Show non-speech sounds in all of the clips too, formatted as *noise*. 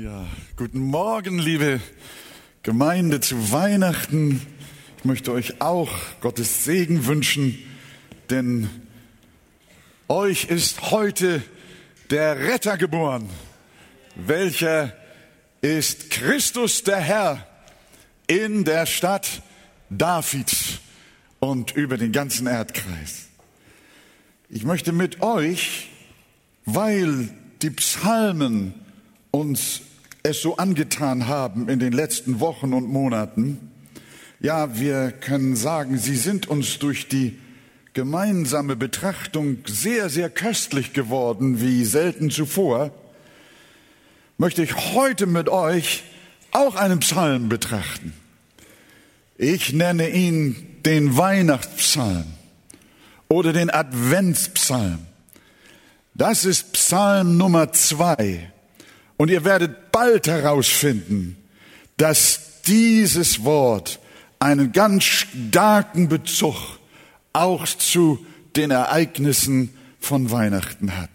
Ja, guten Morgen, liebe Gemeinde zu Weihnachten. Ich möchte euch auch Gottes Segen wünschen, denn euch ist heute der Retter geboren, welcher ist Christus der Herr in der Stadt Davids und über den ganzen Erdkreis. Ich möchte mit euch, weil die Psalmen uns es so angetan haben in den letzten Wochen und Monaten. Ja, wir können sagen, sie sind uns durch die gemeinsame Betrachtung sehr, sehr köstlich geworden, wie selten zuvor. Möchte ich heute mit euch auch einen Psalm betrachten. Ich nenne ihn den Weihnachtspsalm oder den Adventspsalm. Das ist Psalm Nummer zwei. Und ihr werdet bald herausfinden, dass dieses Wort einen ganz starken Bezug auch zu den Ereignissen von Weihnachten hat.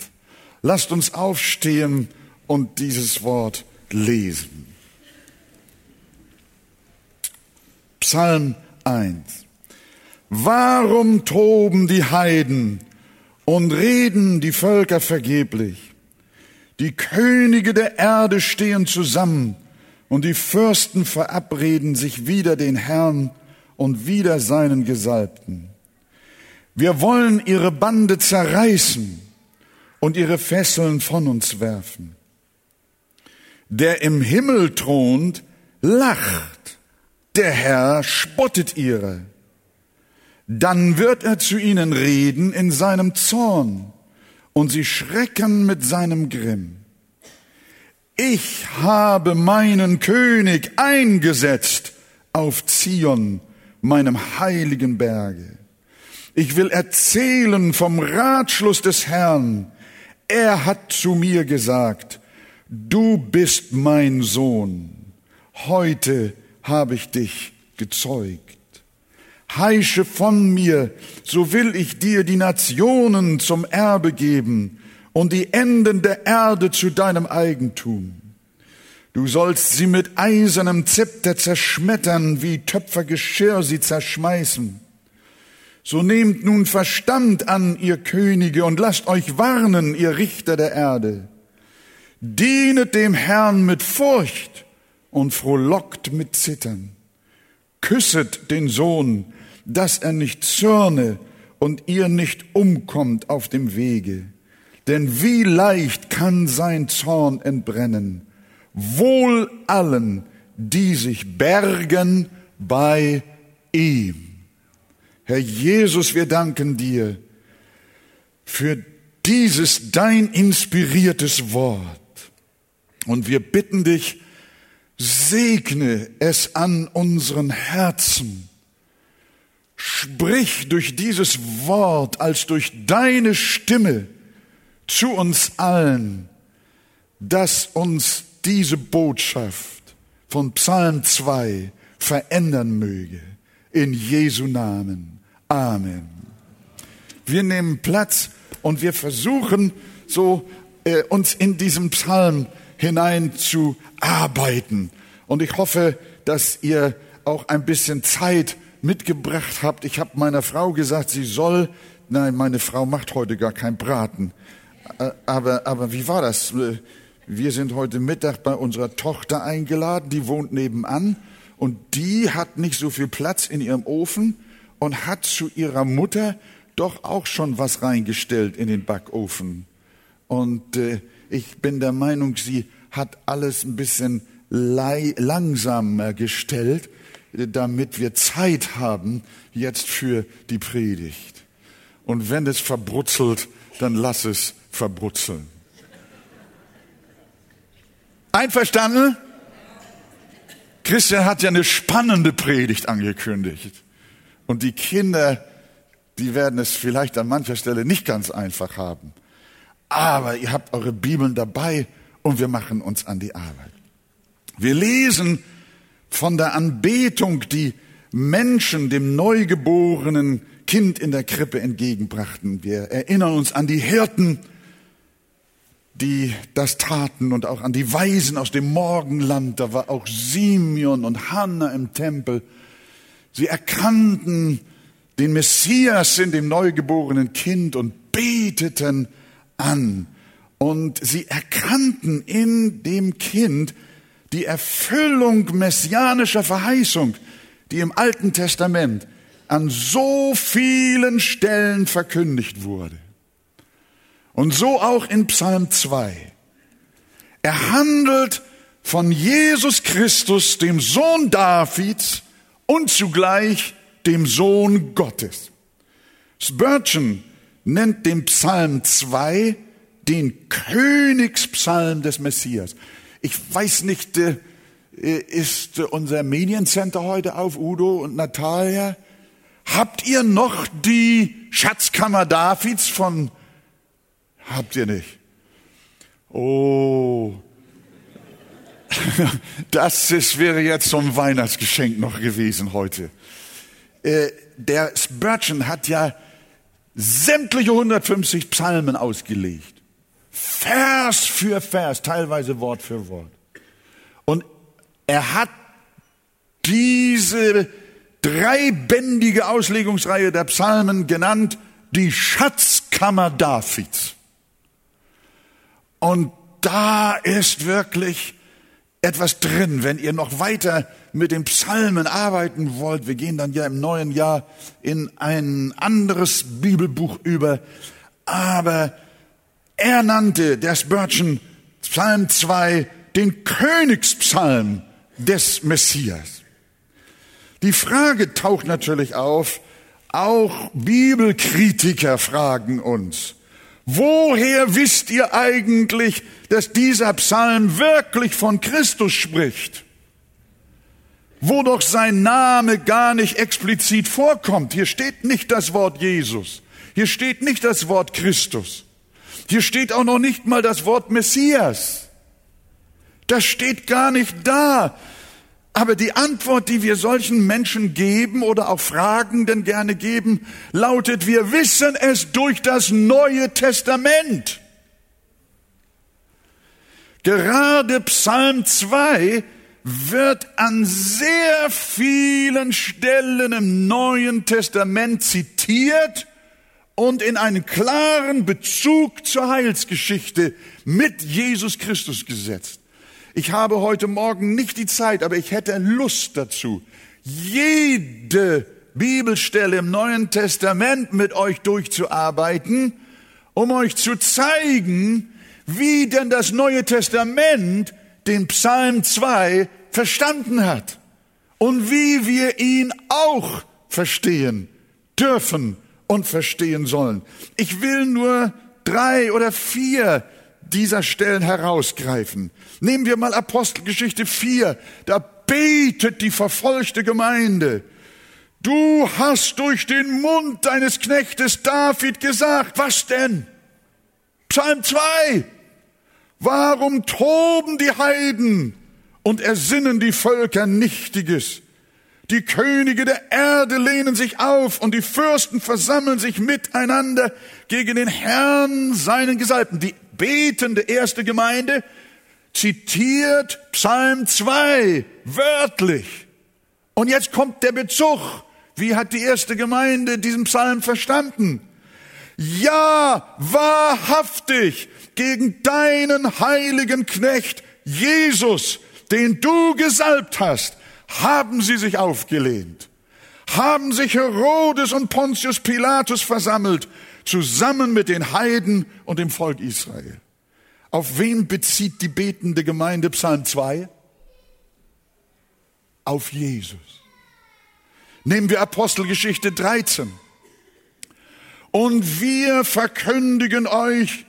Lasst uns aufstehen und dieses Wort lesen. Psalm 1. Warum toben die Heiden und reden die Völker vergeblich? Die Könige der Erde stehen zusammen und die Fürsten verabreden sich wider den Herrn und wider seinen Gesalbten. Wir wollen ihre Bande zerreißen und ihre Fesseln von uns werfen. Der im Himmel thront, lacht, der Herr spottet ihre. Dann wird er zu ihnen reden in seinem Zorn und sie schrecken mit seinem Grimm. Ich habe meinen König eingesetzt auf Zion, meinem heiligen Berge. Ich will erzählen vom Ratschluss des Herrn. Er hat zu mir gesagt, du bist mein Sohn. Heute habe ich dich gezeugt heische von mir, so will ich dir die Nationen zum Erbe geben und die Enden der Erde zu deinem Eigentum. Du sollst sie mit eisernem Zepter zerschmettern, wie Töpfergeschirr sie zerschmeißen. So nehmt nun Verstand an, ihr Könige, und lasst euch warnen, ihr Richter der Erde. Dienet dem Herrn mit Furcht und frohlockt mit Zittern. Küsset den Sohn, dass er nicht zürne und ihr nicht umkommt auf dem Wege. Denn wie leicht kann sein Zorn entbrennen, wohl allen, die sich bergen bei ihm. Herr Jesus, wir danken dir für dieses dein inspiriertes Wort. Und wir bitten dich, segne es an unseren Herzen Sprich durch dieses Wort als durch deine Stimme zu uns allen, dass uns diese Botschaft von Psalm 2 verändern möge. In Jesu Namen. Amen. Wir nehmen Platz und wir versuchen so äh, uns in diesem Psalm hinein zu arbeiten. Und ich hoffe, dass ihr auch ein bisschen Zeit mitgebracht habt. Ich habe meiner Frau gesagt, sie soll, nein, meine Frau macht heute gar kein Braten. Aber, aber wie war das? Äh, wir sind heute Mittag bei unserer Tochter eingeladen, die wohnt nebenan und die hat nicht so viel Platz in ihrem Ofen und hat zu ihrer Mutter doch auch schon was reingestellt in den Backofen. Und äh, ich bin der Meinung, sie hat alles ein bisschen langsamer gestellt, damit wir Zeit haben jetzt für die Predigt. Und wenn es verbrutzelt, dann lass es verbrutzeln. Einverstanden? Christian hat ja eine spannende Predigt angekündigt. Und die Kinder, die werden es vielleicht an mancher Stelle nicht ganz einfach haben. Aber ihr habt eure Bibeln dabei und wir machen uns an die Arbeit. Wir lesen von der Anbetung, die Menschen dem neugeborenen Kind in der Krippe entgegenbrachten. Wir erinnern uns an die Hirten, die das taten und auch an die Weisen aus dem Morgenland. Da war auch Simeon und Hannah im Tempel. Sie erkannten den Messias in dem neugeborenen Kind und beteten an. Und sie erkannten in dem Kind die Erfüllung messianischer Verheißung, die im Alten Testament an so vielen Stellen verkündigt wurde. Und so auch in Psalm 2. Er handelt von Jesus Christus, dem Sohn Davids und zugleich dem Sohn Gottes. Spurgeon nennt den Psalm 2 den Königspsalm des Messias. Ich weiß nicht, äh, ist unser Mediencenter heute auf, Udo und Natalia? Habt ihr noch die Schatzkammer Davids von, habt ihr nicht? Oh, *laughs* das ist, wäre jetzt so ein Weihnachtsgeschenk noch gewesen heute. Äh, der Spurgeon hat ja sämtliche 150 Psalmen ausgelegt. Vers für Vers, teilweise Wort für Wort. Und er hat diese dreibändige Auslegungsreihe der Psalmen genannt, die Schatzkammer Davids. Und da ist wirklich etwas drin, wenn ihr noch weiter mit den Psalmen arbeiten wollt. Wir gehen dann ja im neuen Jahr in ein anderes Bibelbuch über. Aber er nannte der Spurgeon Psalm 2 den Königspsalm des Messias. Die Frage taucht natürlich auf, auch Bibelkritiker fragen uns, woher wisst ihr eigentlich, dass dieser Psalm wirklich von Christus spricht, wo doch sein Name gar nicht explizit vorkommt. Hier steht nicht das Wort Jesus, hier steht nicht das Wort Christus, hier steht auch noch nicht mal das Wort Messias. Das steht gar nicht da. Aber die Antwort, die wir solchen Menschen geben oder auch Fragenden gerne geben, lautet, wir wissen es durch das Neue Testament. Gerade Psalm 2 wird an sehr vielen Stellen im Neuen Testament zitiert und in einen klaren Bezug zur Heilsgeschichte mit Jesus Christus gesetzt. Ich habe heute Morgen nicht die Zeit, aber ich hätte Lust dazu, jede Bibelstelle im Neuen Testament mit euch durchzuarbeiten, um euch zu zeigen, wie denn das Neue Testament den Psalm 2 verstanden hat und wie wir ihn auch verstehen dürfen und verstehen sollen. Ich will nur drei oder vier dieser Stellen herausgreifen. Nehmen wir mal Apostelgeschichte 4, da betet die verfolgte Gemeinde. Du hast durch den Mund deines Knechtes David gesagt, was denn? Psalm 2. Warum toben die Heiden und ersinnen die Völker Nichtiges? Die Könige der Erde lehnen sich auf und die Fürsten versammeln sich miteinander gegen den Herrn, seinen Gesalbten. Die betende erste Gemeinde zitiert Psalm 2 wörtlich. Und jetzt kommt der Bezug. Wie hat die erste Gemeinde diesen Psalm verstanden? Ja, wahrhaftig, gegen deinen heiligen Knecht Jesus, den du gesalbt hast, haben sie sich aufgelehnt, haben sich Herodes und Pontius Pilatus versammelt, zusammen mit den Heiden und dem Volk Israel. Auf wen bezieht die betende Gemeinde Psalm 2? Auf Jesus. Nehmen wir Apostelgeschichte 13. Und wir verkündigen euch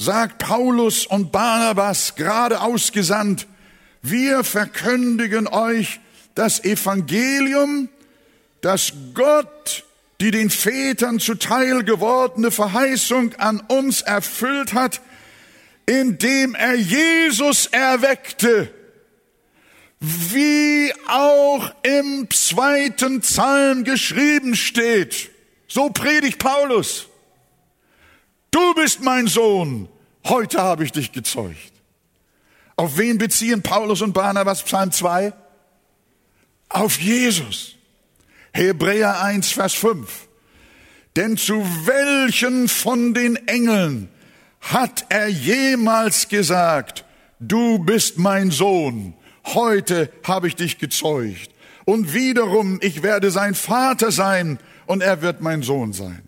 sagt Paulus und Barnabas gerade ausgesandt, wir verkündigen euch das Evangelium, das Gott, die den Vätern zuteil gewordene Verheißung an uns erfüllt hat, indem er Jesus erweckte, wie auch im zweiten Psalm geschrieben steht. So predigt Paulus. Du bist mein Sohn, heute habe ich dich gezeugt. Auf wen beziehen Paulus und Barnabas Psalm 2? Auf Jesus. Hebräer 1, Vers 5. Denn zu welchen von den Engeln hat er jemals gesagt, du bist mein Sohn, heute habe ich dich gezeugt. Und wiederum, ich werde sein Vater sein und er wird mein Sohn sein.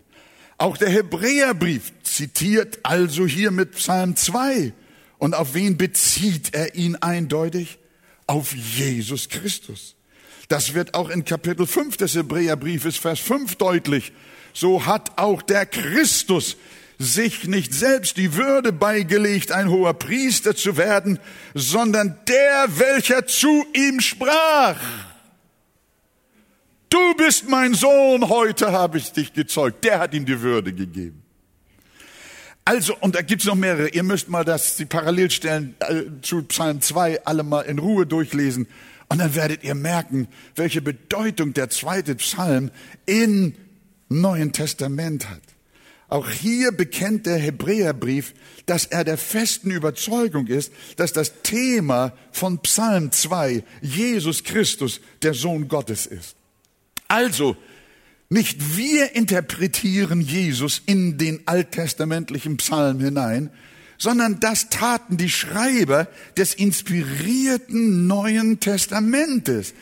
Auch der Hebräerbrief zitiert also hier mit Psalm 2. Und auf wen bezieht er ihn eindeutig? Auf Jesus Christus. Das wird auch in Kapitel 5 des Hebräerbriefes, Vers 5 deutlich. So hat auch der Christus sich nicht selbst die Würde beigelegt, ein hoher Priester zu werden, sondern der, welcher zu ihm sprach. Du bist mein Sohn, heute habe ich dich gezeugt. Der hat ihm die Würde gegeben. Also, und da gibt's noch mehrere. Ihr müsst mal das, die Parallelstellen äh, zu Psalm 2 alle mal in Ruhe durchlesen. Und dann werdet ihr merken, welche Bedeutung der zweite Psalm im Neuen Testament hat. Auch hier bekennt der Hebräerbrief, dass er der festen Überzeugung ist, dass das Thema von Psalm 2 Jesus Christus, der Sohn Gottes ist. Also, nicht wir interpretieren Jesus in den alttestamentlichen Psalm hinein, sondern das taten die Schreiber des inspirierten Neuen Testamentes.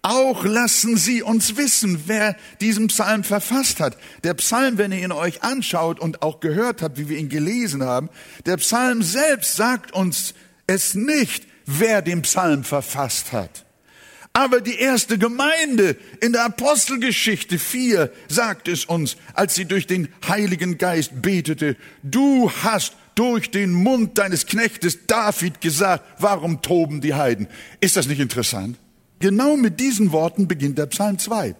Auch lassen Sie uns wissen, wer diesen Psalm verfasst hat. Der Psalm, wenn ihr ihn euch anschaut und auch gehört habt, wie wir ihn gelesen haben, der Psalm selbst sagt uns es nicht, wer den Psalm verfasst hat. Aber die erste Gemeinde in der Apostelgeschichte 4 sagt es uns, als sie durch den Heiligen Geist betete, du hast durch den Mund deines Knechtes David gesagt, warum toben die Heiden? Ist das nicht interessant? Genau mit diesen Worten beginnt der Psalm 2.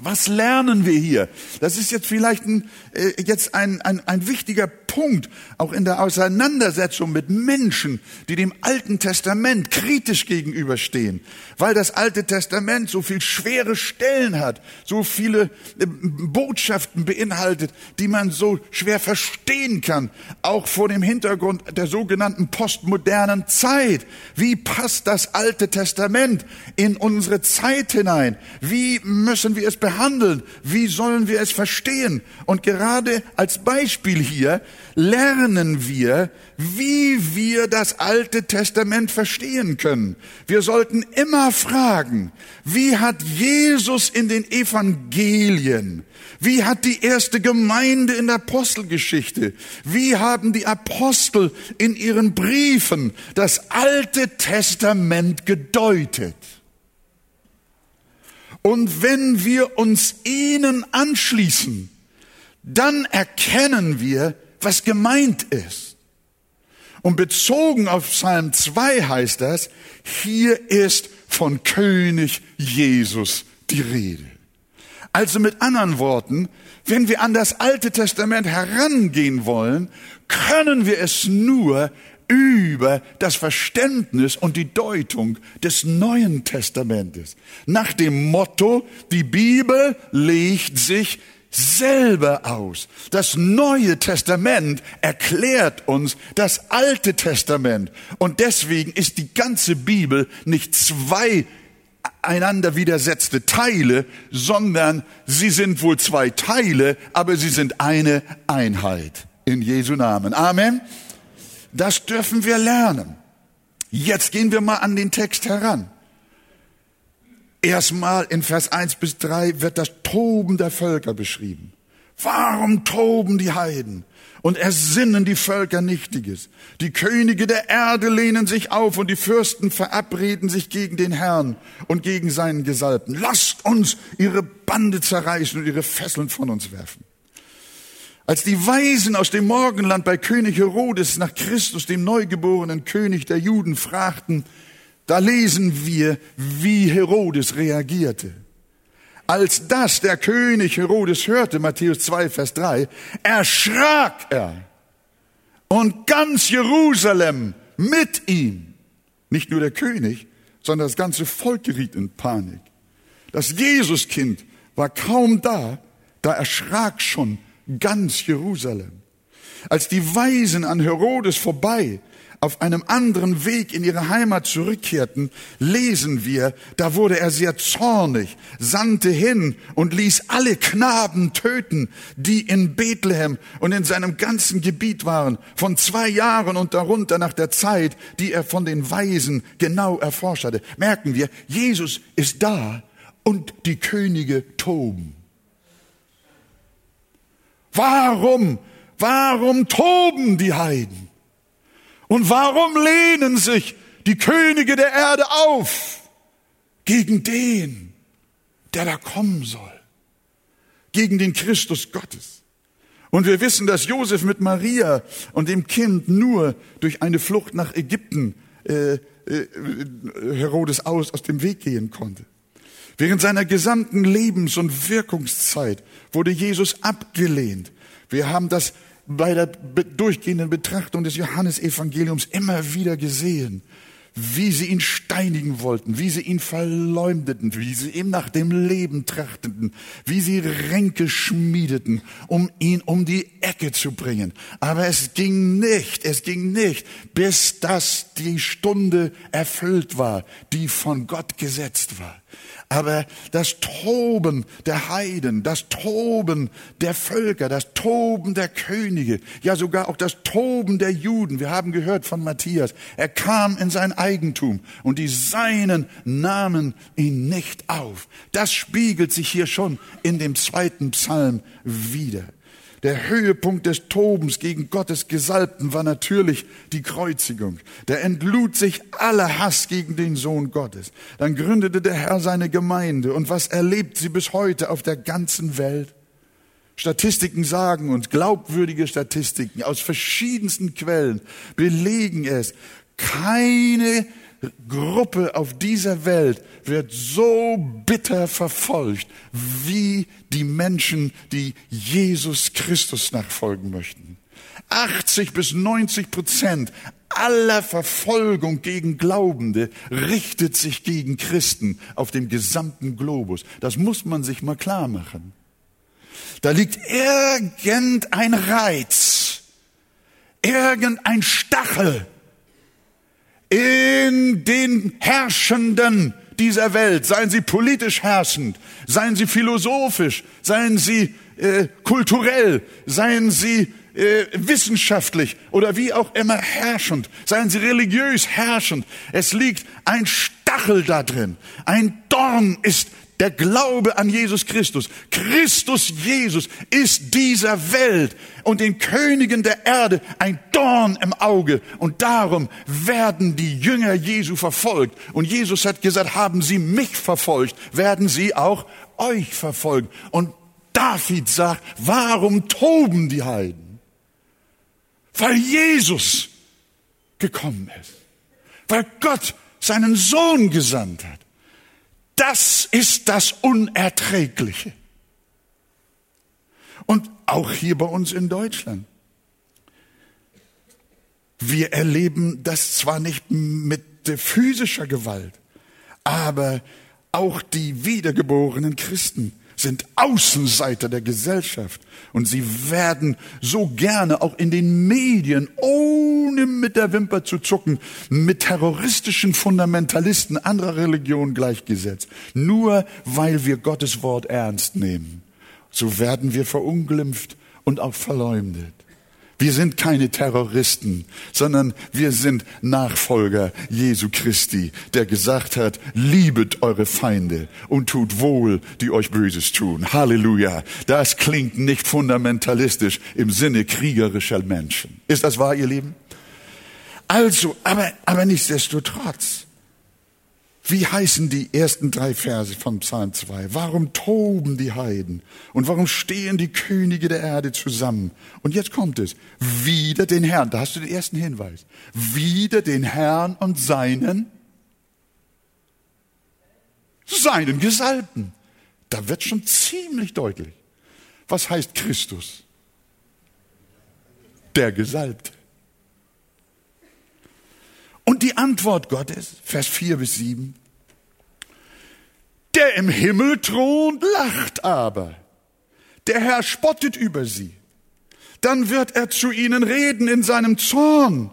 Was lernen wir hier? Das ist jetzt vielleicht ein, äh, jetzt ein, ein, ein wichtiger Punkt, auch in der Auseinandersetzung mit Menschen, die dem Alten Testament kritisch gegenüberstehen, weil das Alte Testament so viel schwere Stellen hat, so viele äh, Botschaften beinhaltet, die man so schwer verstehen kann, auch vor dem Hintergrund der sogenannten postmodernen Zeit. Wie passt das Alte Testament in unsere Zeit hinein? Wie müssen wir es behandeln? Wie sollen wir es verstehen? Und gerade als Beispiel hier lernen wir, wie wir das Alte Testament verstehen können. Wir sollten immer fragen, wie hat Jesus in den Evangelien, wie hat die erste Gemeinde in der Apostelgeschichte, wie haben die Apostel in ihren Briefen das Alte Testament gedeutet? Und wenn wir uns ihnen anschließen, dann erkennen wir, was gemeint ist. Und bezogen auf Psalm 2 heißt das, hier ist von König Jesus die Rede. Also mit anderen Worten, wenn wir an das Alte Testament herangehen wollen, können wir es nur über das Verständnis und die Deutung des Neuen Testamentes. Nach dem Motto, die Bibel legt sich selber aus. Das Neue Testament erklärt uns das Alte Testament. Und deswegen ist die ganze Bibel nicht zwei einander widersetzte Teile, sondern sie sind wohl zwei Teile, aber sie sind eine Einheit. In Jesu Namen. Amen. Das dürfen wir lernen. Jetzt gehen wir mal an den Text heran. Erstmal in Vers 1 bis 3 wird das Toben der Völker beschrieben. Warum toben die Heiden und ersinnen die Völker Nichtiges? Die Könige der Erde lehnen sich auf und die Fürsten verabreden sich gegen den Herrn und gegen seinen Gesalbten. Lasst uns ihre Bande zerreißen und ihre Fesseln von uns werfen. Als die Weisen aus dem Morgenland bei König Herodes nach Christus, dem neugeborenen König der Juden, fragten, da lesen wir, wie Herodes reagierte. Als das der König Herodes hörte, Matthäus 2, Vers 3, erschrak er und ganz Jerusalem mit ihm. Nicht nur der König, sondern das ganze Volk geriet in Panik. Das Jesuskind war kaum da, da erschrak schon ganz Jerusalem. Als die Weisen an Herodes vorbei auf einem anderen Weg in ihre Heimat zurückkehrten, lesen wir, da wurde er sehr zornig, sandte hin und ließ alle Knaben töten, die in Bethlehem und in seinem ganzen Gebiet waren, von zwei Jahren und darunter nach der Zeit, die er von den Weisen genau erforscht hatte. Merken wir, Jesus ist da und die Könige toben. Warum, warum toben die Heiden? Und warum lehnen sich die Könige der Erde auf gegen den, der da kommen soll? Gegen den Christus Gottes. Und wir wissen, dass Josef mit Maria und dem Kind nur durch eine Flucht nach Ägypten äh, äh, Herodes aus, aus dem Weg gehen konnte. Während seiner gesamten Lebens- und Wirkungszeit wurde Jesus abgelehnt. Wir haben das bei der durchgehenden Betrachtung des Johannesevangeliums immer wieder gesehen, wie sie ihn steinigen wollten, wie sie ihn verleumdeten, wie sie ihm nach dem Leben trachteten, wie sie Ränke schmiedeten, um ihn um die Ecke zu bringen. Aber es ging nicht, es ging nicht, bis das die Stunde erfüllt war, die von Gott gesetzt war. Aber das Toben der Heiden, das Toben der Völker, das Toben der Könige, ja sogar auch das Toben der Juden. Wir haben gehört von Matthias. Er kam in sein Eigentum und die Seinen nahmen ihn nicht auf. Das spiegelt sich hier schon in dem zweiten Psalm wieder. Der Höhepunkt des Tobens gegen Gottes Gesalbten war natürlich die Kreuzigung. Der entlud sich aller Hass gegen den Sohn Gottes. Dann gründete der Herr seine Gemeinde. Und was erlebt sie bis heute auf der ganzen Welt? Statistiken sagen uns, glaubwürdige Statistiken aus verschiedensten Quellen belegen es, keine Gruppe auf dieser Welt wird so bitter verfolgt wie die Menschen, die Jesus Christus nachfolgen möchten. 80 bis 90 Prozent aller Verfolgung gegen Glaubende richtet sich gegen Christen auf dem gesamten Globus. Das muss man sich mal klar machen. Da liegt irgendein Reiz, irgendein Stachel, in den Herrschenden dieser Welt, seien sie politisch herrschend, seien sie philosophisch, seien sie äh, kulturell, seien sie äh, wissenschaftlich oder wie auch immer herrschend, seien sie religiös herrschend. Es liegt ein Stachel da drin, ein Dorn ist der Glaube an Jesus Christus. Christus Jesus ist dieser Welt und den Königen der Erde ein Dorn im Auge. Und darum werden die Jünger Jesu verfolgt. Und Jesus hat gesagt, haben sie mich verfolgt, werden sie auch euch verfolgen. Und David sagt, warum toben die Heiden? Weil Jesus gekommen ist. Weil Gott seinen Sohn gesandt hat. Das ist das Unerträgliche. Und auch hier bei uns in Deutschland. Wir erleben das zwar nicht mit physischer Gewalt, aber auch die wiedergeborenen Christen sind Außenseiter der Gesellschaft und sie werden so gerne auch in den Medien, ohne mit der Wimper zu zucken, mit terroristischen Fundamentalisten anderer Religionen gleichgesetzt, nur weil wir Gottes Wort ernst nehmen. So werden wir verunglimpft und auch verleumdet. Wir sind keine Terroristen, sondern wir sind Nachfolger Jesu Christi, der gesagt hat, liebet eure Feinde und tut wohl, die euch Böses tun. Halleluja. Das klingt nicht fundamentalistisch im Sinne kriegerischer Menschen. Ist das wahr, ihr Lieben? Also, aber, aber nichtsdestotrotz. Wie heißen die ersten drei Verse von Psalm 2? Warum toben die Heiden? Und warum stehen die Könige der Erde zusammen? Und jetzt kommt es. Wieder den Herrn. Da hast du den ersten Hinweis. Wieder den Herrn und seinen, seinen Gesalbten. Da wird schon ziemlich deutlich. Was heißt Christus? Der Gesalbte. Und die Antwort Gottes, Vers 4 bis 7, der im Himmel thront, lacht aber. Der Herr spottet über sie. dann wird er zu ihnen reden in seinem Zorn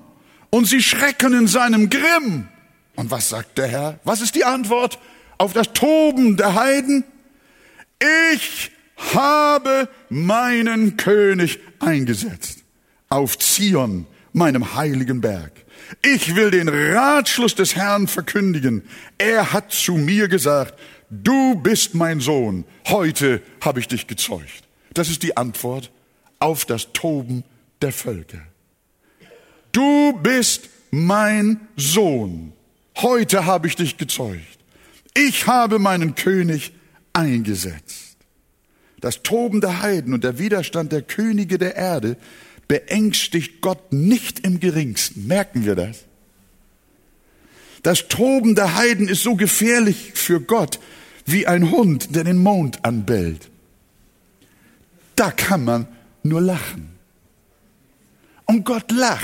und sie schrecken in seinem Grimm. Und was sagt der Herr? Was ist die Antwort auf das Toben der Heiden? Ich habe meinen König eingesetzt auf Zion, meinem heiligen Berg. Ich will den Ratschluss des Herrn verkündigen. Er hat zu mir gesagt, du bist mein Sohn, heute habe ich dich gezeugt. Das ist die Antwort auf das Toben der Völker. Du bist mein Sohn, heute habe ich dich gezeugt. Ich habe meinen König eingesetzt. Das Toben der Heiden und der Widerstand der Könige der Erde beängstigt Gott nicht im geringsten. Merken wir das? Das Toben der Heiden ist so gefährlich für Gott wie ein Hund, der den Mond anbellt. Da kann man nur lachen. Und Gott lacht.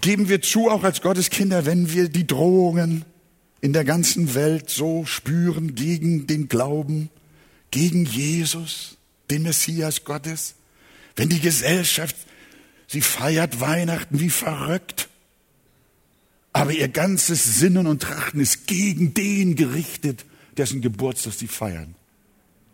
Geben wir zu, auch als Gotteskinder, wenn wir die Drohungen in der ganzen Welt so spüren gegen den Glauben, gegen Jesus, den Messias Gottes, wenn die Gesellschaft, sie feiert Weihnachten wie verrückt, aber ihr ganzes Sinnen und Trachten ist gegen den gerichtet, dessen Geburtstag sie feiern.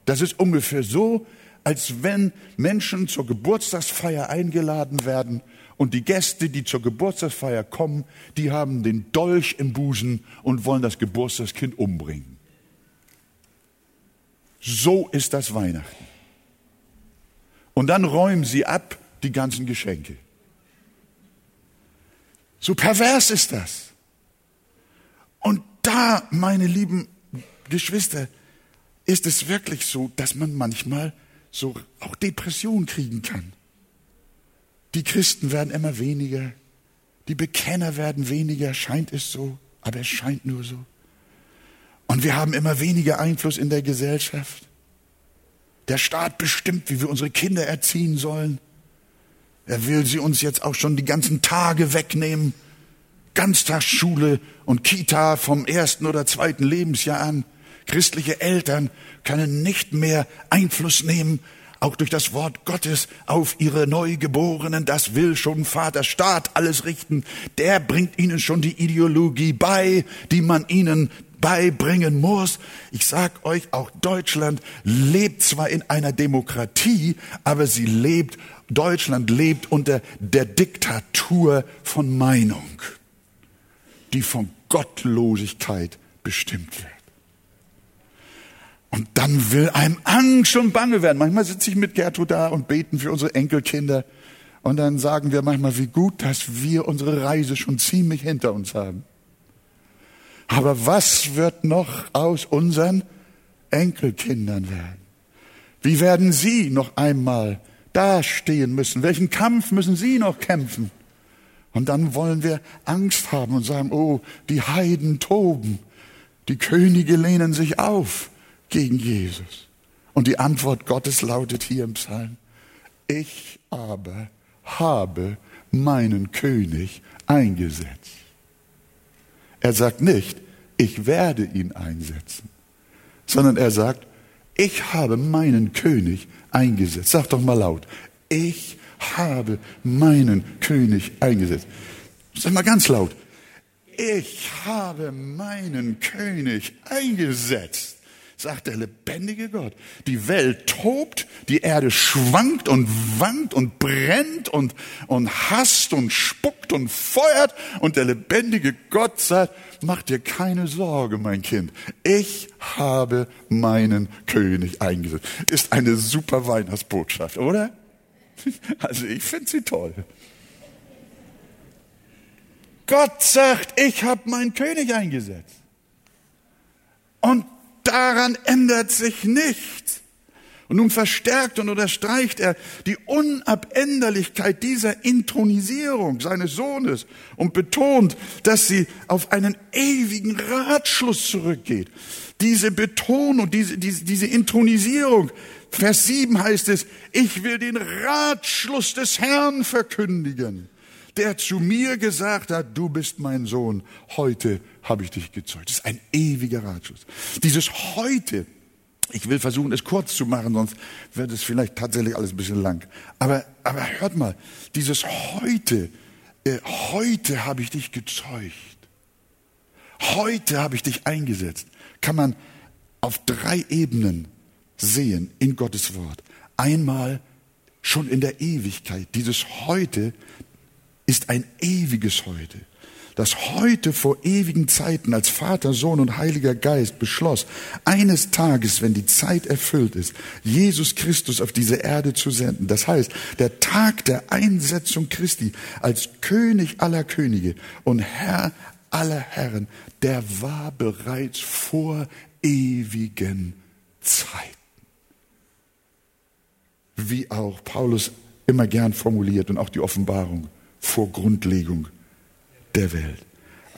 Das ist ungefähr so, als wenn Menschen zur Geburtstagsfeier eingeladen werden und die Gäste, die zur Geburtstagsfeier kommen, die haben den Dolch im Busen und wollen das Geburtstagskind umbringen. So ist das Weihnachten. Und dann räumen sie ab die ganzen Geschenke. So pervers ist das. Und da, meine lieben Geschwister, ist es wirklich so, dass man manchmal so auch Depression kriegen kann. Die Christen werden immer weniger, die Bekenner werden weniger, scheint es so, aber es scheint nur so. Und wir haben immer weniger Einfluss in der Gesellschaft. Der Staat bestimmt, wie wir unsere Kinder erziehen sollen. Er will sie uns jetzt auch schon die ganzen Tage wegnehmen. Ganztagsschule und Kita vom ersten oder zweiten Lebensjahr an. Christliche Eltern können nicht mehr Einfluss nehmen, auch durch das Wort Gottes, auf ihre Neugeborenen. Das will schon Vater Staat alles richten. Der bringt ihnen schon die Ideologie bei, die man ihnen beibringen muss. Ich sag euch, auch Deutschland lebt zwar in einer Demokratie, aber sie lebt, Deutschland lebt unter der Diktatur von Meinung, die von Gottlosigkeit bestimmt wird. Und dann will einem Angst und Bange werden. Manchmal sitze ich mit Gertrud da und beten für unsere Enkelkinder. Und dann sagen wir manchmal, wie gut, dass wir unsere Reise schon ziemlich hinter uns haben. Aber was wird noch aus unseren Enkelkindern werden? Wie werden sie noch einmal dastehen müssen? Welchen Kampf müssen sie noch kämpfen? Und dann wollen wir Angst haben und sagen, oh, die Heiden toben, die Könige lehnen sich auf gegen Jesus. Und die Antwort Gottes lautet hier im Psalm, ich aber habe meinen König eingesetzt. Er sagt nicht, ich werde ihn einsetzen, sondern er sagt, ich habe meinen König eingesetzt. Sag doch mal laut, ich habe meinen König eingesetzt. Sag mal ganz laut, ich habe meinen König eingesetzt sagt der lebendige Gott. Die Welt tobt, die Erde schwankt und wankt und brennt und, und hasst und spuckt und feuert und der lebendige Gott sagt, mach dir keine Sorge, mein Kind. Ich habe meinen König eingesetzt. Ist eine super Weihnachtsbotschaft, oder? *laughs* Also ich finde sie toll. Gott sagt, ich habe meinen König eingesetzt. Und daran ändert sich nichts. Und nun verstärkt und unterstreicht er die Unabänderlichkeit dieser Intronisierung seines Sohnes und betont, dass sie auf einen ewigen Ratschluss zurückgeht. Diese Betonung, diese, diese, diese Intronisierung, Vers 7 heißt es, ich will den Ratschluss des Herrn verkündigen, der zu mir gesagt hat, du bist mein Sohn, heute habe ich dich gezeugt. Das ist ein ewiger Ratschluss. Dieses heute Ich will versuchen, es kurz zu machen, sonst wird es vielleicht tatsächlich alles ein bisschen lang. Aber, aber hört mal, dieses heute, äh, heute habe ich dich gezeugt. Heute habe ich dich eingesetzt. Kann man auf drei Ebenen sehen in Gottes Wort. Einmal schon in der Ewigkeit. Dieses heute ist ein ewiges heute das heute vor ewigen Zeiten als Vater, Sohn und Heiliger Geist beschloss, eines Tages, wenn die Zeit erfüllt ist, Jesus Christus auf diese Erde zu senden. Das heißt, der Tag der Einsetzung Christi als König aller Könige und Herr aller Herren, der war bereits vor ewigen Zeiten. Wie auch Paulus immer gern formuliert und auch die Offenbarung vor Grundlegung der Welt,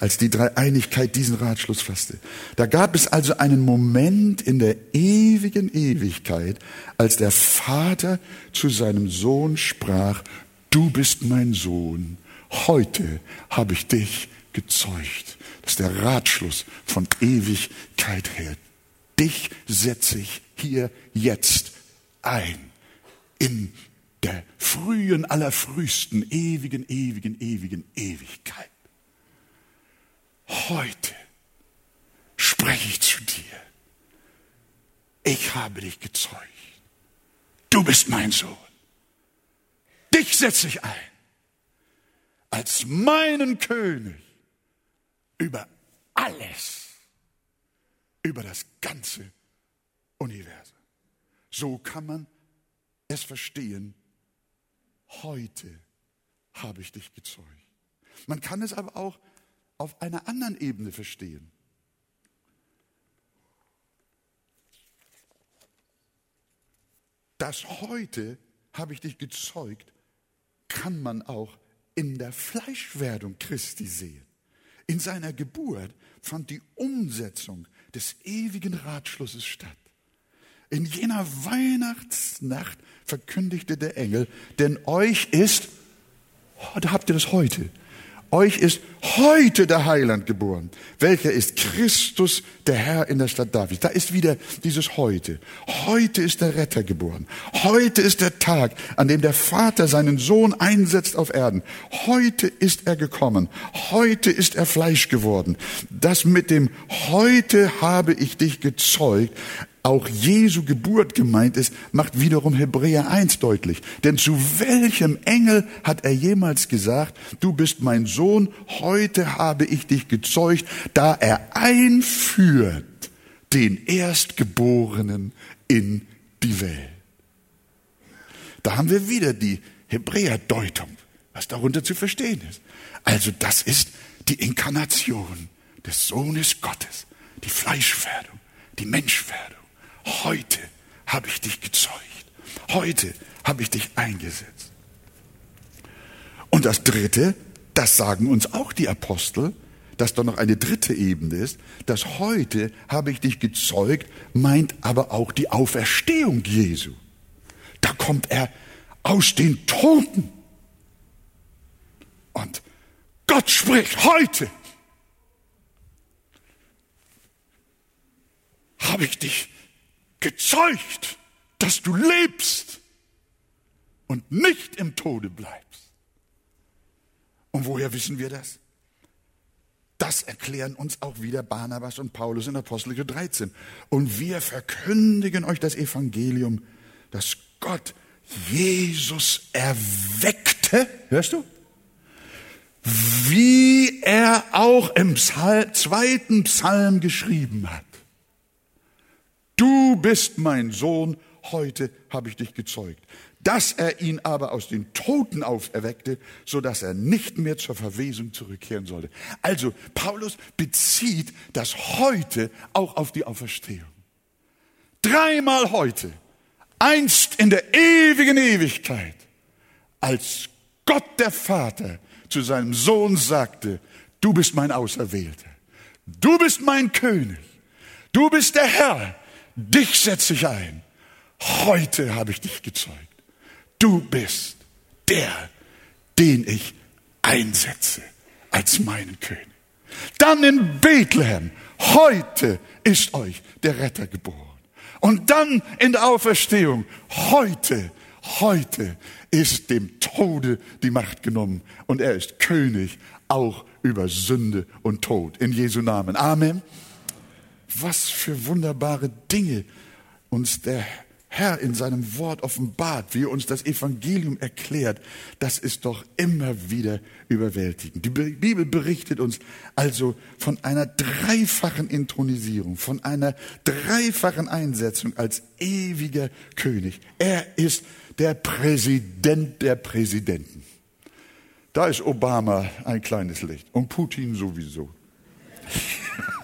als die Dreieinigkeit diesen Ratschluss fasste. Da gab es also einen Moment in der ewigen Ewigkeit, als der Vater zu seinem Sohn sprach, du bist mein Sohn, heute habe ich dich gezeugt. Das ist der Ratschluss von Ewigkeit her. Dich setze ich hier jetzt ein in der frühen, allerfrühsten, ewigen, ewigen, ewigen Ewigkeit heute spreche ich zu dir. Ich habe dich gezeugt. Du bist mein Sohn. Dich setze ich ein als meinen König über alles, über das ganze Universum. So kann man es verstehen. Heute habe ich dich gezeugt. Man kann es aber auch auf einer anderen Ebene verstehen. Das heute habe ich dich gezeugt, kann man auch in der Fleischwerdung Christi sehen. In seiner Geburt fand die Umsetzung des ewigen Ratschlusses statt. In jener Weihnachtsnacht verkündigte der Engel, denn euch ist, oh, da habt ihr das heute, euch ist heute der Heiland geboren. Welcher ist Christus, der Herr in der Stadt David. Da ist wieder dieses heute. Heute ist der Retter geboren. Heute ist der Tag, an dem der Vater seinen Sohn einsetzt auf Erden. Heute ist er gekommen. Heute ist er Fleisch geworden. Das mit dem heute habe ich dich gezeugt auch Jesu Geburt gemeint ist, macht wiederum Hebräer 1 deutlich. Denn zu welchem Engel hat er jemals gesagt, du bist mein Sohn, heute habe ich dich gezeugt, da er einführt den Erstgeborenen in die Welt. Da haben wir wieder die Hebräerdeutung, was darunter zu verstehen ist. Also das ist die Inkarnation des Sohnes Gottes, die Fleischwerdung, die Menschwerdung. Heute habe ich dich gezeugt. Heute habe ich dich eingesetzt. Und das Dritte, das sagen uns auch die Apostel, dass da noch eine dritte Ebene ist, dass heute habe ich dich gezeugt, meint aber auch die Auferstehung Jesu. Da kommt er aus den Toten. Und Gott spricht heute. Habe ich dich gezeugt, dass du lebst und nicht im Tode bleibst. Und woher wissen wir das? Das erklären uns auch wieder Barnabas und Paulus in Apostelgeschichte 13. Und wir verkündigen euch das Evangelium, dass Gott Jesus erweckte, hörst du? Wie er auch im Psalm, zweiten Psalm geschrieben hat. Du bist mein Sohn, heute habe ich dich gezeugt. Dass er ihn aber aus den Toten auferweckte, so dass er nicht mehr zur Verwesung zurückkehren sollte. Also Paulus bezieht das heute auch auf die Auferstehung. Dreimal heute, einst in der ewigen Ewigkeit, als Gott der Vater zu seinem Sohn sagte, du bist mein Auserwählter, du bist mein König, du bist der Herr, Dich setze ich ein. Heute habe ich dich gezeugt. Du bist der, den ich einsetze als meinen König. Dann in Bethlehem. Heute ist euch der Retter geboren. Und dann in der Auferstehung, heute, heute ist dem Tode die Macht genommen und er ist König auch über Sünde und Tod. In Jesu Namen. Amen. Was für wunderbare Dinge uns der Herr in seinem Wort offenbart, wie er uns das Evangelium erklärt, das ist doch immer wieder überwältigend. Die Bibel berichtet uns also von einer dreifachen Intronisierung, von einer dreifachen Einsetzung als ewiger König. Er ist der Präsident der Präsidenten. Da ist Obama ein kleines Licht und Putin sowieso. *laughs*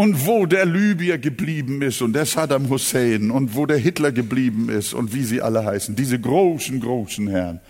Und wo der Libyer geblieben ist und der Saddam Hussein und wo der Hitler geblieben ist und wie sie alle heißen, diese großen, großen Herren.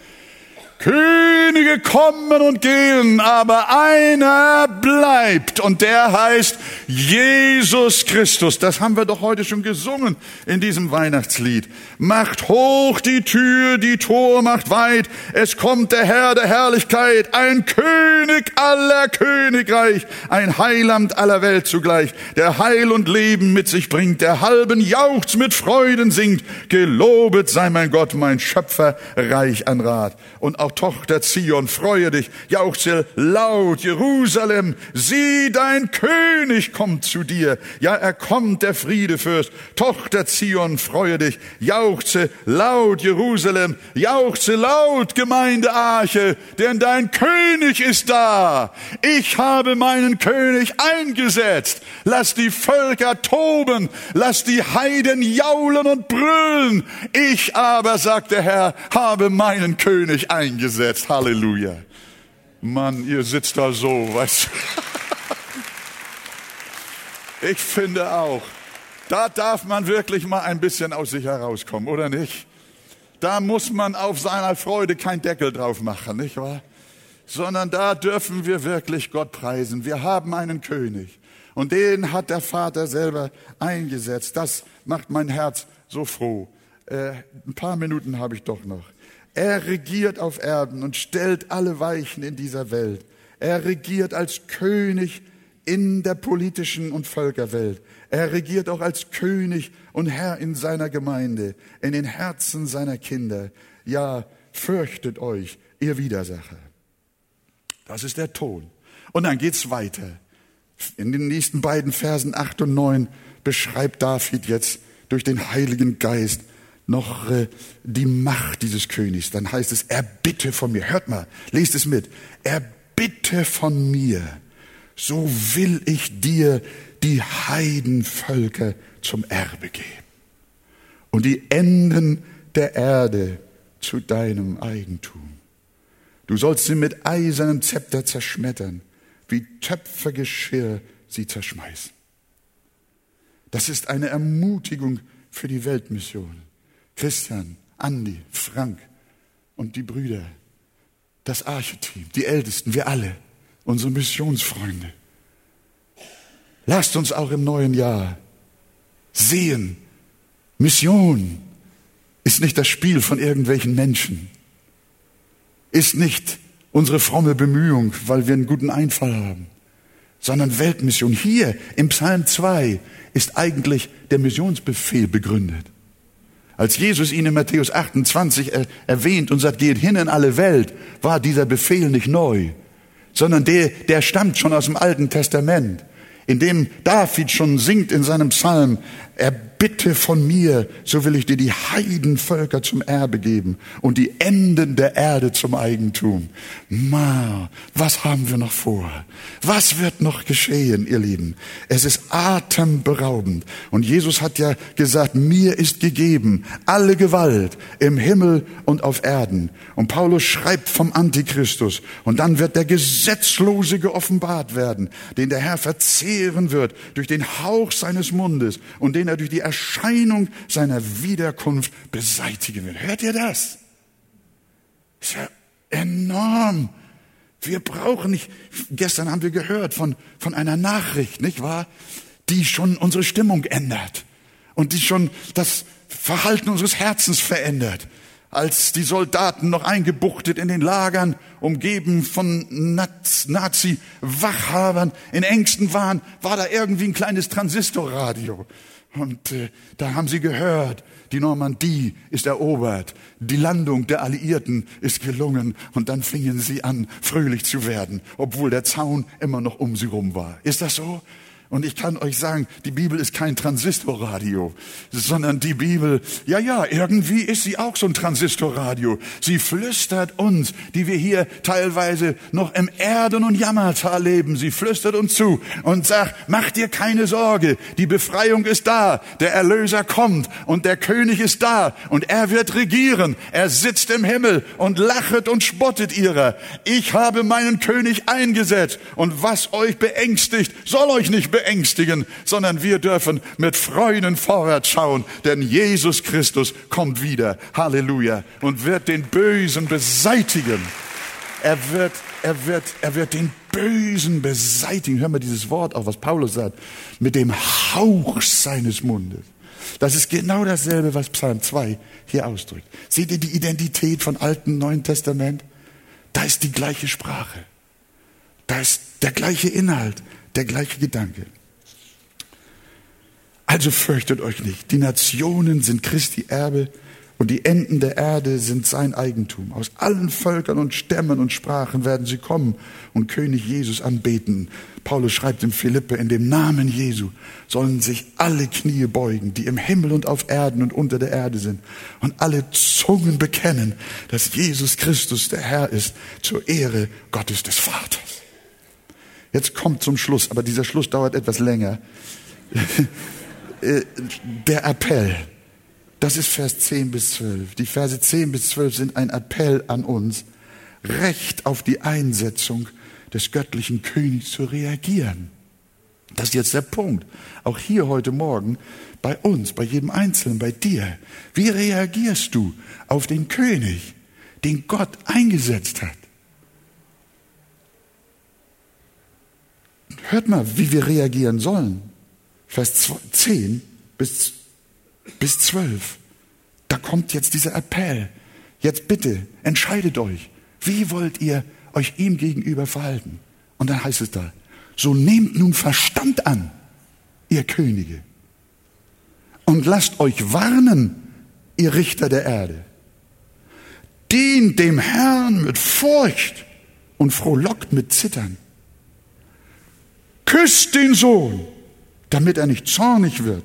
Könige kommen und gehen, aber einer bleibt und der heißt Jesus Christus. Das haben wir doch heute schon gesungen in diesem Weihnachtslied. Macht hoch die Tür, die Tor macht weit. Es kommt der Herr der Herrlichkeit, ein König aller Königreich, ein Heiland aller Welt zugleich, der Heil und Leben mit sich bringt, der halben jauchzt mit Freuden singt. Gelobet sei mein Gott, mein Schöpfer, reich an Rat. Und auch Tochter Zion, freue dich, jauchze laut, Jerusalem, sieh, dein König kommt zu dir. Ja, er kommt, der Friedefürst. Tochter Zion, freue dich, jauchze laut, Jerusalem, jauchze laut, Gemeinde Arche, denn dein König ist da. Ich habe meinen König eingesetzt. Lass die Völker toben, lass die Heiden jaulen und brüllen. Ich aber, sagt der Herr, habe meinen König eingesetzt gesetzt. Halleluja. Mann, ihr sitzt da so, weißt du. Ich finde auch, da darf man wirklich mal ein bisschen aus sich herauskommen, oder nicht? Da muss man auf seiner Freude kein Deckel drauf machen, nicht wahr? Sondern da dürfen wir wirklich Gott preisen. Wir haben einen König. Und den hat der Vater selber eingesetzt. Das macht mein Herz so froh. Äh, ein paar Minuten habe ich doch noch. Er regiert auf Erden und stellt alle Weichen in dieser Welt. Er regiert als König in der politischen und Völkerwelt. Er regiert auch als König und Herr in seiner Gemeinde, in den Herzen seiner Kinder. Ja, fürchtet euch, ihr Widersacher. Das ist der Ton. Und dann geht's weiter. In den nächsten beiden Versen 8 und 9 beschreibt David jetzt durch den Heiligen Geist noch äh, die Macht dieses Königs. Dann heißt es, erbitte von mir. Hört mal, lest es mit. Erbitte von mir, so will ich dir die Heidenvölker zum Erbe geben und die Enden der Erde zu deinem Eigentum. Du sollst sie mit eisernem Zepter zerschmettern, wie Töpfergeschirr sie zerschmeißen. Das ist eine Ermutigung für die Weltmission. Christian, Andi, Frank und die Brüder, das Archeteam, die Ältesten, wir alle, unsere Missionsfreunde. Lasst uns auch im neuen Jahr sehen, Mission ist nicht das Spiel von irgendwelchen Menschen, ist nicht unsere fromme Bemühung, weil wir einen guten Einfall haben, sondern Weltmission. Hier im Psalm 2 ist eigentlich der Missionsbefehl begründet. Als Jesus ihn in Matthäus 28 erwähnt und sagt, geht hin in alle Welt, war dieser Befehl nicht neu, sondern der, der stammt schon aus dem Alten Testament, in dem David schon singt in seinem Psalm, er bitte von mir, so will ich dir die Heidenvölker zum Erbe geben und die Enden der Erde zum Eigentum. Ma, was haben wir noch vor? Was wird noch geschehen, ihr Lieben? Es ist atemberaubend. Und Jesus hat ja gesagt, mir ist gegeben alle Gewalt im Himmel und auf Erden. Und Paulus schreibt vom Antichristus. Und dann wird der Gesetzlose geoffenbart werden, den der Herr verzehren wird durch den Hauch seines Mundes und den er durch die Erscheinung seiner Wiederkunft beseitigen will. Hört ihr das? Das ist ja enorm. Wir brauchen nicht, gestern haben wir gehört von, von einer Nachricht, nicht wahr? Die schon unsere Stimmung ändert und die schon das Verhalten unseres Herzens verändert. Als die Soldaten noch eingebuchtet in den Lagern, umgeben von Nazi-Wachhabern in Ängsten waren, war da irgendwie ein kleines Transistorradio Und äh, da haben sie gehört, die Normandie ist erobert, die Landung der Alliierten ist gelungen und dann fingen sie an, fröhlich zu werden, obwohl der Zaun immer noch um sie rum war. Ist das so? Und ich kann euch sagen, die Bibel ist kein Transistorradio, sondern die Bibel, ja, ja, irgendwie ist sie auch so ein Transistorradio. Sie flüstert uns, die wir hier teilweise noch im Erden- und Jammertal leben. Sie flüstert uns zu und sagt, mach dir keine Sorge, die Befreiung ist da, der Erlöser kommt und der König ist da und er wird regieren. Er sitzt im Himmel und lachet und spottet ihrer. Ich habe meinen König eingesetzt und was euch beängstigt, soll euch nicht beängstigen beängstigen, sondern wir dürfen mit Freuden vorwärts schauen, denn Jesus Christus kommt wieder. Halleluja. Und wird den Bösen beseitigen. Er wird, er wird, er wird den Bösen beseitigen. Hör mal dieses Wort auch, was Paulus sagt. Mit dem Hauch seines Mundes. Das ist genau dasselbe, was Psalm 2 hier ausdrückt. Seht ihr die Identität von Alten Neuen Testament? Da ist die gleiche Sprache. Da ist der gleiche Inhalt der gleiche Gedanke. Also fürchtet euch nicht. Die Nationen sind Christi Erbe und die Enden der Erde sind sein Eigentum. Aus allen Völkern und Stämmen und Sprachen werden sie kommen und König Jesus anbeten. Paulus schreibt in Philippe, in dem Namen Jesu sollen sich alle Knie beugen, die im Himmel und auf Erden und unter der Erde sind. Und alle Zungen bekennen, dass Jesus Christus der Herr ist, zur Ehre Gottes des Vaters. Jetzt kommt zum Schluss, aber dieser Schluss dauert etwas länger. *laughs* Äh, der Appell. Das ist Vers 10 bis 12. Die Verse 10 bis 12 sind ein Appell an uns, recht auf die Einsetzung des göttlichen Königs zu reagieren. Das ist jetzt der Punkt. Auch hier heute Morgen bei uns, bei jedem Einzelnen, bei dir. Wie reagierst du auf den König, den Gott eingesetzt hat? Hört mal, wie wir reagieren sollen. Vers 10 bis, bis 12. Da kommt jetzt dieser Appell. Jetzt bitte, entscheidet euch. Wie wollt ihr euch ihm gegenüber verhalten? Und dann heißt es da, so nehmt nun Verstand an, ihr Könige. Und lasst euch warnen, ihr Richter der Erde. Dient dem Herrn mit Furcht und frohlockt mit Zittern küsst den Sohn, damit er nicht zornig wird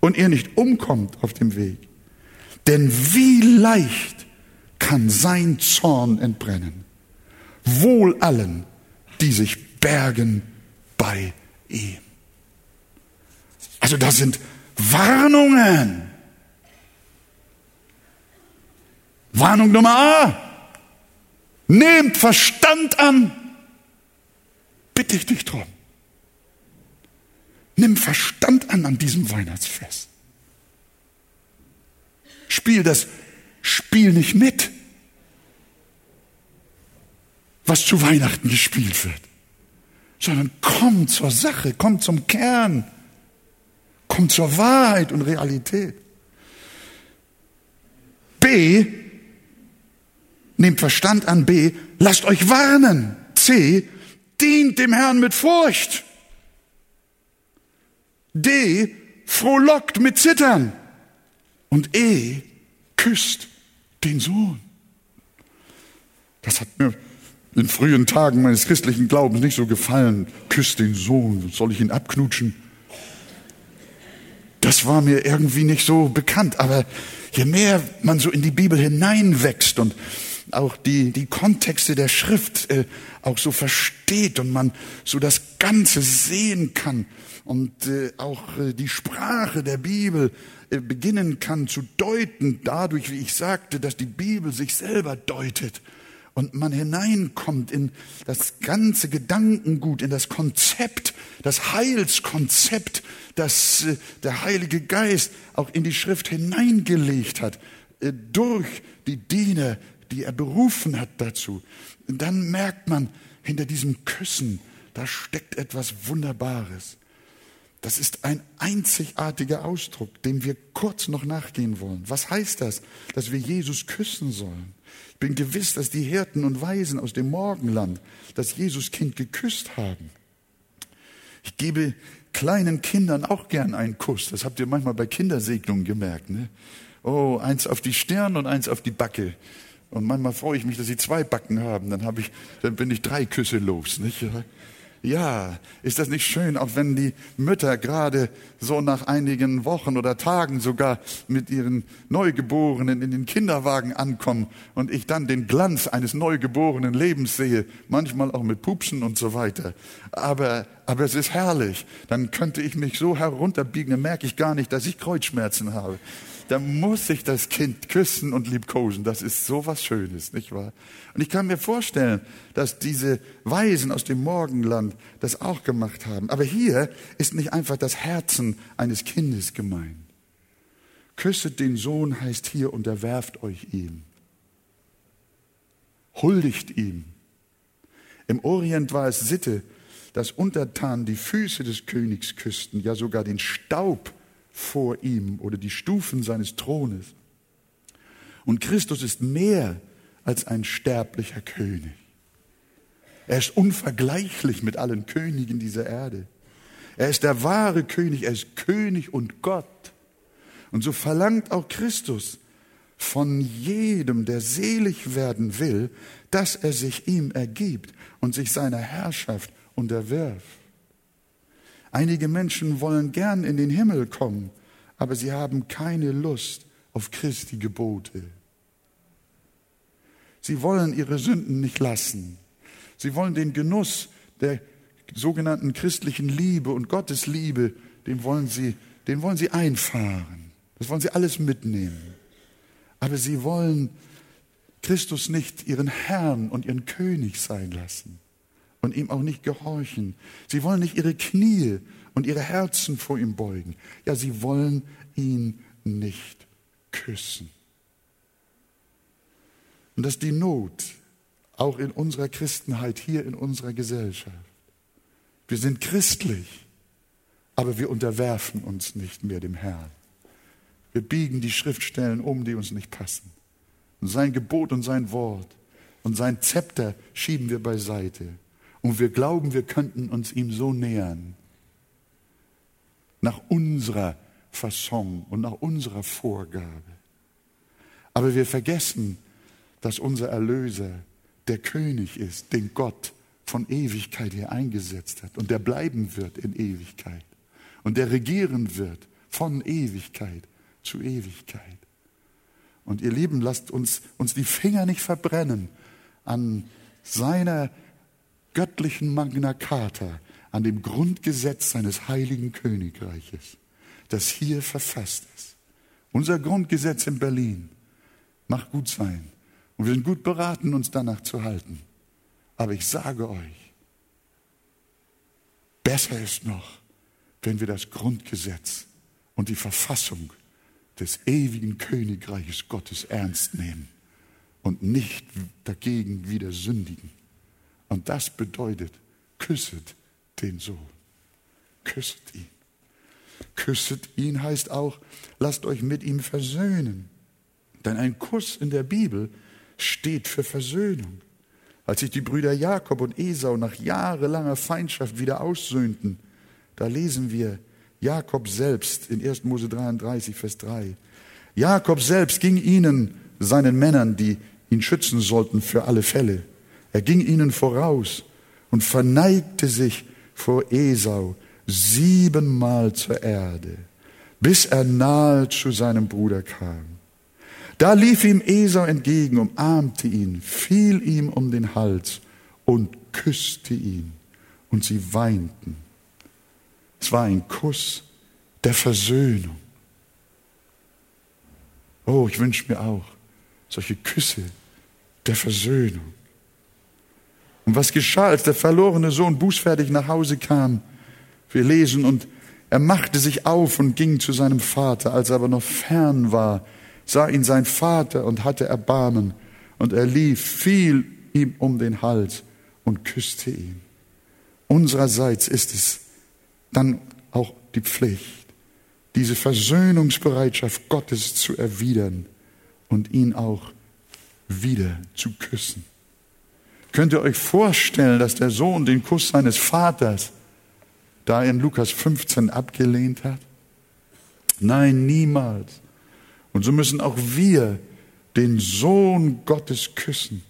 und er nicht umkommt auf dem Weg. Denn wie leicht kann sein Zorn entbrennen. Wohl allen, die sich bergen bei ihm. Also das sind Warnungen. Warnung Nummer A. Nehmt Verstand an. Bitte ich dich drum. Nimm Verstand an an diesem Weihnachtsfest. Spiel das Spiel nicht mit, was zu Weihnachten gespielt wird, sondern komm zur Sache, komm zum Kern, komm zur Wahrheit und Realität. B, nehmt Verstand an. B, lasst euch warnen. C, dient dem Herrn mit Furcht. D frohlockt mit Zittern und E küsst den Sohn. Das hat mir in frühen Tagen meines christlichen Glaubens nicht so gefallen. Küsst den Sohn, soll ich ihn abknutschen? Das war mir irgendwie nicht so bekannt, aber je mehr man so in die Bibel hineinwächst und auch die, die Kontexte der Schrift äh, auch so versteht und man so das Ganze sehen kann und äh, auch äh, die Sprache der Bibel äh, beginnen kann zu deuten, dadurch, wie ich sagte, dass die Bibel sich selber deutet und man hineinkommt in das ganze Gedankengut, in das Konzept, das Heilskonzept, das äh, der Heilige Geist auch in die Schrift hineingelegt hat, äh, durch die Diener die er berufen hat dazu, dann merkt man, hinter diesem Küssen, da steckt etwas Wunderbares. Das ist ein einzigartiger Ausdruck, dem wir kurz noch nachgehen wollen. Was heißt das, dass wir Jesus küssen sollen? Ich bin gewiss, dass die Hirten und Weisen aus dem Morgenland das Jesuskind geküsst haben. Ich gebe kleinen Kindern auch gern einen Kuss. Das habt ihr manchmal bei Kindersegnungen gemerkt. Ne? Oh, eins auf die Stirn und eins auf die Backe. Und manchmal freue ich mich, dass sie zwei Backen haben. Dann habe ich, dann bin ich drei Küsse los. Nicht? Ja, ist das nicht schön, auch wenn die Mütter gerade so nach einigen Wochen oder Tagen sogar mit ihren Neugeborenen in den Kinderwagen ankommen und ich dann den Glanz eines neugeborenen Lebens sehe, manchmal auch mit Pupsen und so weiter. Aber, aber es ist herrlich. Dann könnte ich mich so herunterbiegen, dann merke ich gar nicht, dass ich Kreuzschmerzen habe da muss ich das Kind küssen und liebkosen. Das ist so was Schönes, nicht wahr? Und ich kann mir vorstellen, dass diese Weisen aus dem Morgenland das auch gemacht haben. Aber hier ist nicht einfach das Herzen eines Kindes gemeint. Küsset den Sohn heißt hier, unterwerft euch ihm. Huldigt ihm. Im Orient war es Sitte, dass Untertanen die Füße des Königs küssten, ja sogar den Staub vor ihm oder die Stufen seines Thrones. Und Christus ist mehr als ein sterblicher König. Er ist unvergleichlich mit allen Königen dieser Erde. Er ist der wahre König, er ist König und Gott. Und so verlangt auch Christus von jedem, der selig werden will, dass er sich ihm ergibt und sich seiner Herrschaft unterwirft. Einige Menschen wollen gern in den Himmel kommen, aber sie haben keine Lust auf Christi Gebote. Sie wollen ihre Sünden nicht lassen. Sie wollen den Genuss der sogenannten christlichen Liebe und Gottesliebe, den wollen sie, den wollen sie einfahren. Das wollen sie alles mitnehmen. Aber sie wollen Christus nicht ihren Herrn und ihren König sein lassen und ihm auch nicht gehorchen. Sie wollen nicht ihre Knie und ihre Herzen vor ihm beugen. Ja, sie wollen ihn nicht küssen. Und das ist die Not, auch in unserer Christenheit, hier in unserer Gesellschaft. Wir sind christlich, aber wir unterwerfen uns nicht mehr dem Herrn. Wir biegen die Schriftstellen um, die uns nicht passen. Und sein Gebot und sein Wort und sein Zepter schieben wir beiseite. Und wir glauben, wir könnten uns ihm so nähern. Nach unserer Fasson und nach unserer Vorgabe. Aber wir vergessen, dass unser Erlöser der König ist, den Gott von Ewigkeit her eingesetzt hat und der bleiben wird in Ewigkeit und der regieren wird von Ewigkeit zu Ewigkeit. Und ihr Lieben, lasst uns uns die Finger nicht verbrennen an seiner göttlichen Magna Carta, an dem Grundgesetz seines heiligen Königreiches, das hier verfasst ist. Unser Grundgesetz in Berlin macht gut sein. Und wir sind gut beraten, uns danach zu halten. Aber ich sage euch, besser ist noch, wenn wir das Grundgesetz und die Verfassung des ewigen Königreiches Gottes ernst nehmen und nicht dagegen wieder sündigen. Und das bedeutet, küsset den Sohn. Küsset ihn. Küsset ihn heißt auch, lasst euch mit ihm versöhnen. Denn ein Kuss in der Bibel steht für Versöhnung. Als sich die Brüder Jakob und Esau nach jahrelanger Feindschaft wieder aussöhnten, da lesen wir Jakob selbst in 1. Mose 33, Vers 3. Jakob selbst ging ihnen, seinen Männern, die ihn schützen sollten für alle Fälle. Er ging ihnen voraus und verneigte sich vor Esau siebenmal zur Erde, bis er nahe zu seinem Bruder kam. Da lief ihm Esau entgegen, umarmte ihn, fiel ihm um den Hals und küsste ihn. Und sie weinten. Es war ein Kuss der Versöhnung. Oh, ich wünsche mir auch solche Küsse der Versöhnung. Und was geschah, als der verlorene Sohn bußfertig nach Hause kam? Wir lesen, und er machte sich auf und ging zu seinem Vater. Als er aber noch fern war, sah ihn sein Vater und hatte Erbarmen. Und er lief, fiel ihm um den Hals und küsste ihn. Unsererseits ist es dann auch die Pflicht, diese Versöhnungsbereitschaft Gottes zu erwidern und ihn auch wieder zu küssen. Könnt ihr euch vorstellen, dass der Sohn den Kuss seines Vaters, da in Lukas 15 abgelehnt hat? Nein, niemals. Und so müssen auch wir den Sohn Gottes küssen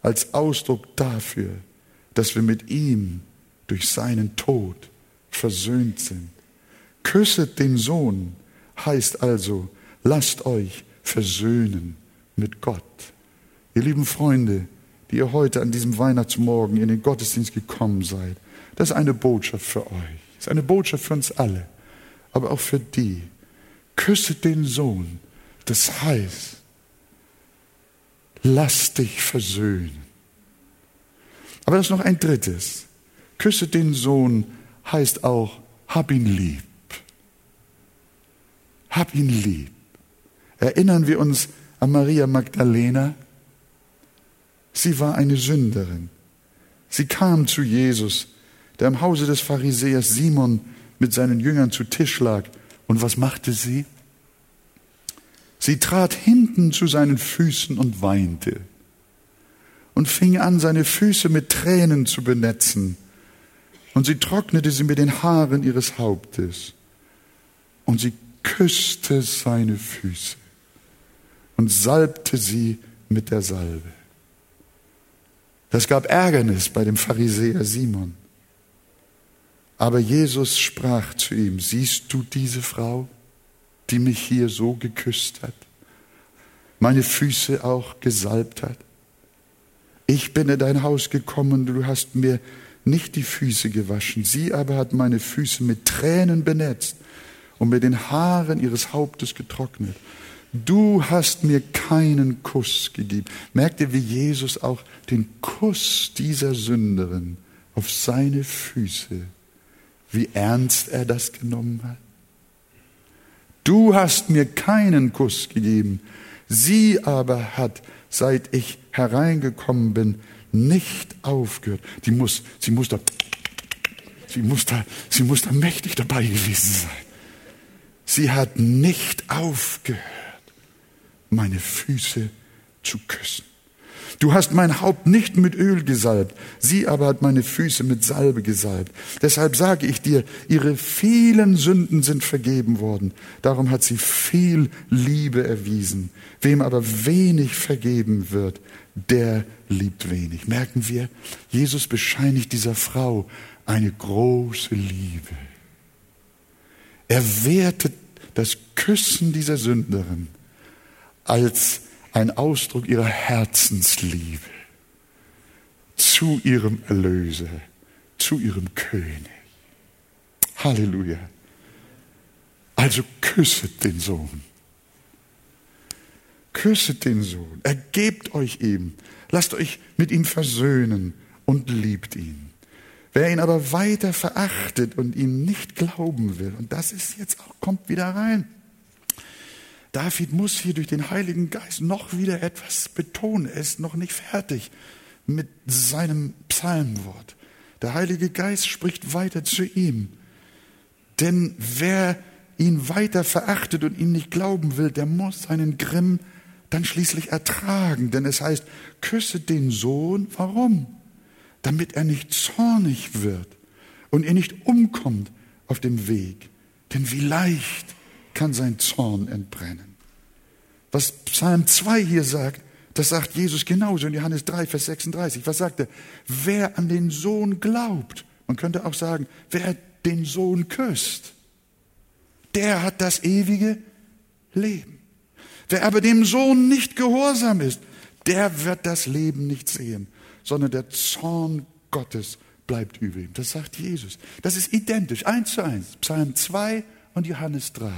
als Ausdruck dafür, dass wir mit ihm durch seinen Tod versöhnt sind. Küsset den Sohn heißt also, lasst euch versöhnen mit Gott. Ihr lieben Freunde, die ihr heute an diesem Weihnachtsmorgen in den Gottesdienst gekommen seid, das ist eine Botschaft für euch. Das ist eine Botschaft für uns alle, aber auch für die. Küsset den Sohn. Das heißt, lass dich versöhnen. Aber das ist noch ein drittes. Küsse den Sohn heißt auch, hab ihn lieb. Hab ihn lieb. Erinnern wir uns an Maria Magdalena? Sie war eine Sünderin. Sie kam zu Jesus, der im Hause des Pharisäers Simon mit seinen Jüngern zu Tisch lag. Und was machte sie? Sie trat hinten zu seinen Füßen und weinte und fing an, seine Füße mit Tränen zu benetzen. Und sie trocknete sie mit den Haaren ihres Hauptes. Und sie küsste seine Füße und salbte sie mit der Salbe. Das gab Ärgernis bei dem Pharisäer Simon. Aber Jesus sprach zu ihm, siehst du diese Frau? die mich hier so geküsst hat, meine Füße auch gesalbt hat. Ich bin in dein Haus gekommen, du hast mir nicht die Füße gewaschen, sie aber hat meine Füße mit Tränen benetzt und mit den Haaren ihres Hauptes getrocknet. Du hast mir keinen Kuss gegeben. Merkt ihr, wie Jesus auch den Kuss dieser Sünderin auf seine Füße, wie ernst er das genommen hat? Du hast mir keinen Kuss gegeben. Sie aber hat, seit ich hereingekommen bin, nicht aufgehört. Die muss, sie muss da, sie muss da, sie muss da mächtig dabei gewesen sein. Sie hat nicht aufgehört, meine Füße zu küssen. Du hast mein Haupt nicht mit Öl gesalbt, sie aber hat meine Füße mit Salbe gesalbt. Deshalb sage ich dir, ihre vielen Sünden sind vergeben worden. Darum hat sie viel Liebe erwiesen. Wem aber wenig vergeben wird, der liebt wenig. Merken wir, Jesus bescheinigt dieser Frau eine große Liebe. Er wertet das Küssen dieser Sünderin als ein Ausdruck ihrer Herzensliebe zu ihrem Erlöser, zu ihrem König. Halleluja. Also küsset den Sohn. Küsset den Sohn. Ergebt euch ihm. Lasst euch mit ihm versöhnen und liebt ihn. Wer ihn aber weiter verachtet und ihm nicht glauben will, und das ist jetzt auch, kommt wieder rein, David muss hier durch den Heiligen Geist noch wieder etwas betonen. Er ist noch nicht fertig mit seinem Psalmwort. Der Heilige Geist spricht weiter zu ihm. Denn wer ihn weiter verachtet und ihm nicht glauben will, der muss seinen Grimm dann schließlich ertragen. Denn es heißt, küsse den Sohn. Warum? Damit er nicht zornig wird und er nicht umkommt auf dem Weg. Denn wie leicht kann sein Zorn entbrennen. Was Psalm 2 hier sagt, das sagt Jesus genauso in Johannes 3, Vers 36. Was sagt er? Wer an den Sohn glaubt, man könnte auch sagen, wer den Sohn küsst, der hat das ewige Leben. Wer aber dem Sohn nicht gehorsam ist, der wird das Leben nicht sehen, sondern der Zorn Gottes bleibt über ihm. Das sagt Jesus. Das ist identisch, eins zu eins. Psalm 2 und Johannes 3.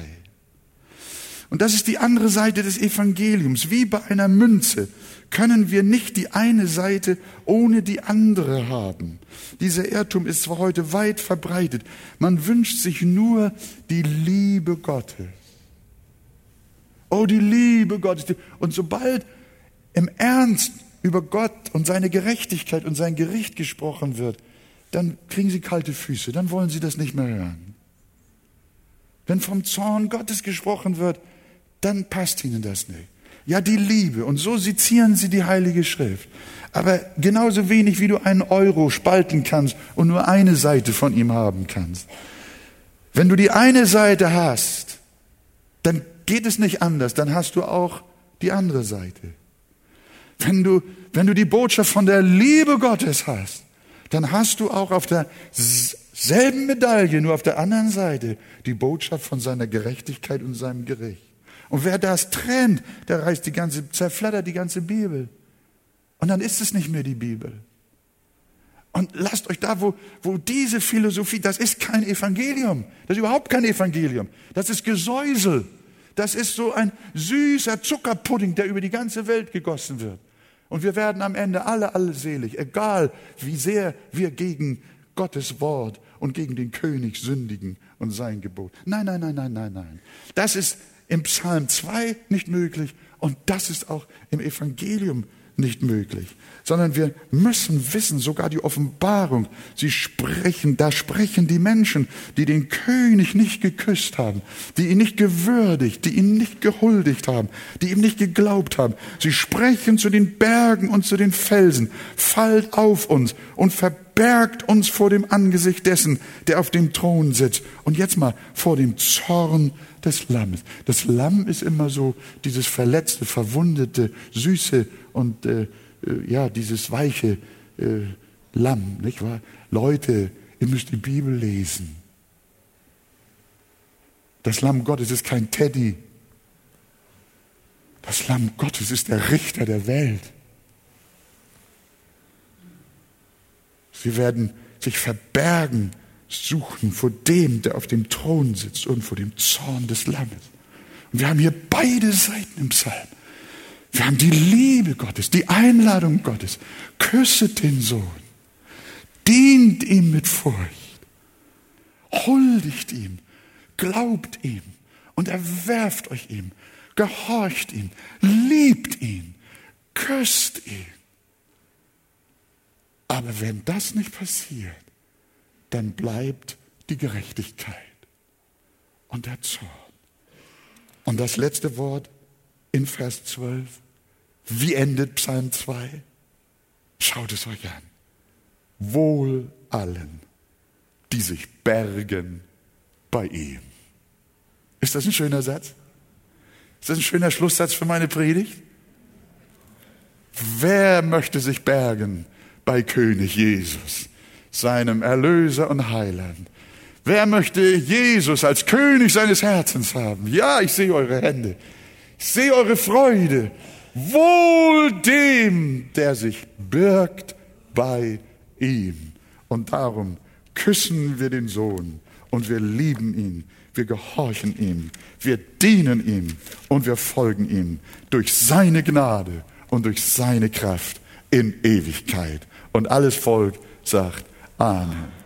Und das ist die andere Seite des Evangeliums. Wie bei einer Münze können wir nicht die eine Seite ohne die andere haben. Dieser Irrtum ist zwar heute weit verbreitet. Man wünscht sich nur die Liebe Gottes. Oh, die Liebe Gottes. Und sobald im Ernst über Gott und seine Gerechtigkeit und sein Gericht gesprochen wird, dann kriegen sie kalte Füße, dann wollen sie das nicht mehr hören. Wenn vom Zorn Gottes gesprochen wird, dann passt ihnen das nicht. Ja, die Liebe. Und so sezieren sie die Heilige Schrift. Aber genauso wenig wie du einen Euro spalten kannst und nur eine Seite von ihm haben kannst. Wenn du die eine Seite hast, dann geht es nicht anders, dann hast du auch die andere Seite. Wenn du, wenn du die Botschaft von der Liebe Gottes hast, dann hast du auch auf derselben Medaille, nur auf der anderen Seite, die Botschaft von seiner Gerechtigkeit und seinem Gericht. Und wer das trennt, der reißt die ganze, zerflattert die ganze Bibel. Und dann ist es nicht mehr die Bibel. Und lasst euch da, wo, wo diese Philosophie, das ist kein Evangelium. Das ist überhaupt kein Evangelium. Das ist Gesäusel. Das ist so ein süßer Zuckerpudding, der über die ganze Welt gegossen wird. Und wir werden am Ende alle, alle selig, egal wie sehr wir gegen Gottes Wort und gegen den König sündigen und sein Gebot. Nein, nein, nein, nein, nein, nein. Das ist im Psalm 2 nicht möglich und das ist auch im Evangelium nicht möglich, sondern wir müssen wissen, sogar die Offenbarung, sie sprechen, da sprechen die Menschen, die den König nicht geküsst haben, die ihn nicht gewürdigt, die ihn nicht gehuldigt haben, die ihm nicht geglaubt haben. Sie sprechen zu den Bergen und zu den Felsen, fallt auf uns und verbergt uns vor dem Angesicht dessen, der auf dem Thron sitzt. Und jetzt mal vor dem Zorn des Lammes. Das Lamm ist immer so dieses verletzte, verwundete, süße und äh, äh, ja, dieses weiche äh, Lamm, nicht wahr? Leute, ihr müsst die Bibel lesen. Das Lamm Gottes ist kein Teddy. Das Lamm Gottes ist der Richter der Welt. Sie werden sich verbergen suchen vor dem, der auf dem Thron sitzt und vor dem Zorn des Lammes. Und wir haben hier beide Seiten im Psalm. Wir haben die Liebe Gottes, die Einladung Gottes. Küsset den Sohn. Dient ihm mit Furcht. Huldigt ihm. Glaubt ihm. Und erwerft euch ihm. Gehorcht ihm. Liebt ihn. Küsst ihn. Aber wenn das nicht passiert, dann bleibt die Gerechtigkeit und der Zorn. Und das letzte Wort in Vers 12. Wie endet Psalm 2? Schaut es euch an. Wohl allen, die sich bergen bei ihm. Ist das ein schöner Satz? Ist das ein schöner Schlusssatz für meine Predigt? Wer möchte sich bergen bei König Jesus? Seinem Erlöser und Heiland. Wer möchte Jesus als König seines Herzens haben? Ja, ich sehe eure Hände. Ich sehe eure Freude. Wohl dem, der sich birgt bei ihm. Und darum küssen wir den Sohn und wir lieben ihn. Wir gehorchen ihm. Wir dienen ihm und wir folgen ihm durch seine Gnade und durch seine Kraft in Ewigkeit. Und alles Volk sagt, Amen.